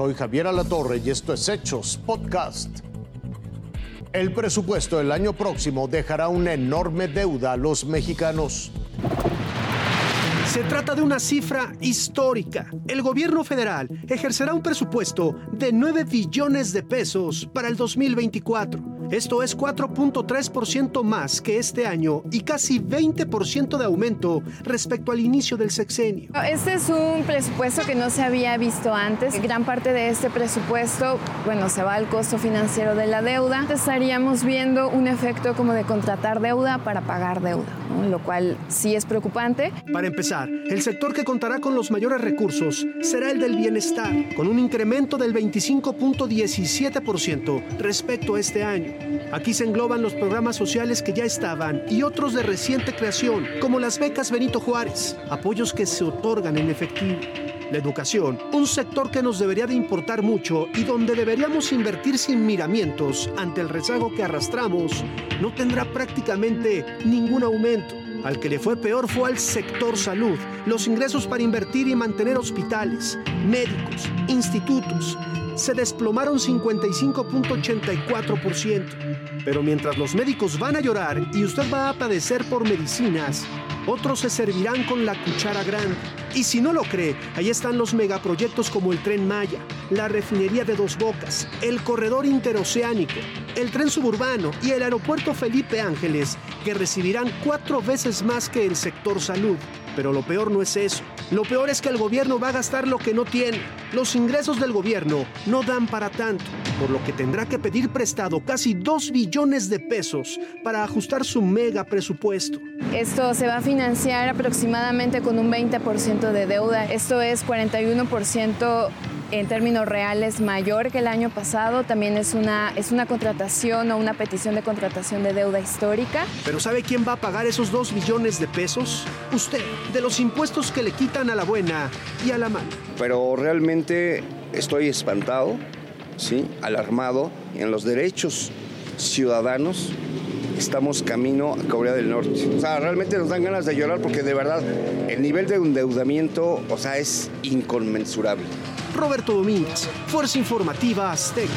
Soy Javier Alatorre y esto es Hechos Podcast. El presupuesto del año próximo dejará una enorme deuda a los mexicanos. Se trata de una cifra histórica. El gobierno federal ejercerá un presupuesto de 9 billones de pesos para el 2024. Esto es 4.3% más que este año y casi 20% de aumento respecto al inicio del sexenio. Este es un presupuesto que no se había visto antes. Gran parte de este presupuesto, bueno, se va al costo financiero de la deuda. Estaríamos viendo un efecto como de contratar deuda para pagar deuda, lo cual sí es preocupante. Para empezar, el sector que contará con los mayores recursos será el del bienestar, con un incremento del 25.17% respecto a este año. Aquí se engloban los programas sociales que ya estaban y otros de reciente creación, como las becas Benito Juárez, apoyos que se otorgan en efectivo. La educación, un sector que nos debería de importar mucho y donde deberíamos invertir sin miramientos ante el rezago que arrastramos, no tendrá prácticamente ningún aumento. Al que le fue peor fue al sector salud, los ingresos para invertir y mantener hospitales, médicos, institutos, se desplomaron 55.84%. Pero mientras los médicos van a llorar y usted va a padecer por medicinas, otros se servirán con la cuchara grande. Y si no lo cree, ahí están los megaproyectos como el tren Maya, la refinería de Dos Bocas, el corredor interoceánico, el tren suburbano y el aeropuerto Felipe Ángeles, que recibirán cuatro veces más que el sector salud. Pero lo peor no es eso. Lo peor es que el gobierno va a gastar lo que no tiene. Los ingresos del gobierno no dan para tanto, por lo que tendrá que pedir prestado casi 2 billones de pesos para ajustar su mega presupuesto. Esto se va a financiar aproximadamente con un 20% de deuda. Esto es 41% en términos reales mayor que el año pasado. También es una, es una contratación o una petición de contratación de deuda histórica. Pero ¿sabe quién va a pagar esos 2 billones de pesos? Usted, de los impuestos que le quitan a la buena y a la mala. Pero realmente estoy espantado, ¿sí? alarmado en los derechos ciudadanos estamos camino a Corea del Norte. O sea, realmente nos dan ganas de llorar porque de verdad el nivel de endeudamiento, o sea, es inconmensurable. Roberto Domínguez, Fuerza Informativa Azteca.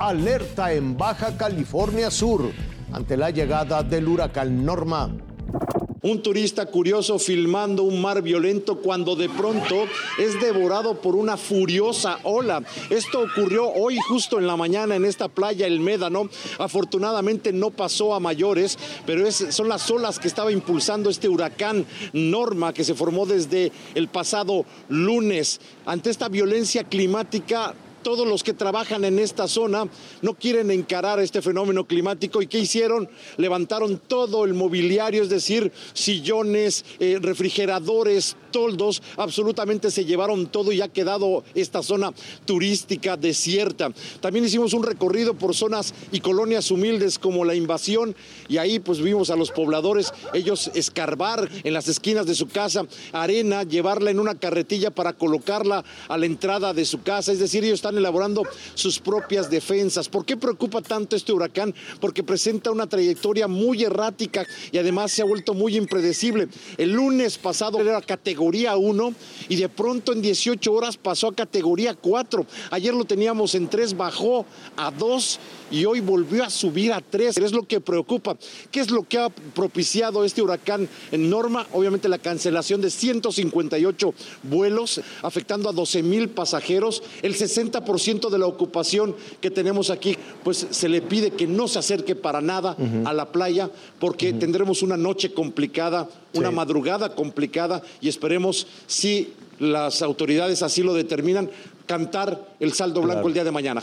Alerta en Baja California Sur ante la llegada del huracán Norma. Un turista curioso filmando un mar violento cuando de pronto es devorado por una furiosa ola. Esto ocurrió hoy justo en la mañana en esta playa El Médano. Afortunadamente no pasó a mayores, pero son las olas que estaba impulsando este huracán Norma que se formó desde el pasado lunes. Ante esta violencia climática todos los que trabajan en esta zona no quieren encarar este fenómeno climático y ¿qué hicieron? Levantaron todo el mobiliario, es decir, sillones, eh, refrigeradores, toldos, absolutamente se llevaron todo y ha quedado esta zona turística desierta. También hicimos un recorrido por zonas y colonias humildes como la invasión y ahí pues vimos a los pobladores, ellos escarbar en las esquinas de su casa arena, llevarla en una carretilla para colocarla a la entrada de su casa, es decir, ellos están elaborando sus propias defensas. ¿Por qué preocupa tanto este huracán? Porque presenta una trayectoria muy errática y además se ha vuelto muy impredecible. El lunes pasado era categoría 1 y de pronto en 18 horas pasó a categoría 4. Ayer lo teníamos en 3, bajó a 2 y hoy volvió a subir a 3. Es lo que preocupa. ¿Qué es lo que ha propiciado este huracán en Norma? Obviamente la cancelación de 158 vuelos, afectando a 12 mil pasajeros. El 60% de la ocupación que tenemos aquí, pues se le pide que no se acerque para nada a la playa porque tendremos una noche complicada, una madrugada complicada y esperemos si las autoridades así lo determinan, cantar el saldo blanco el día de mañana.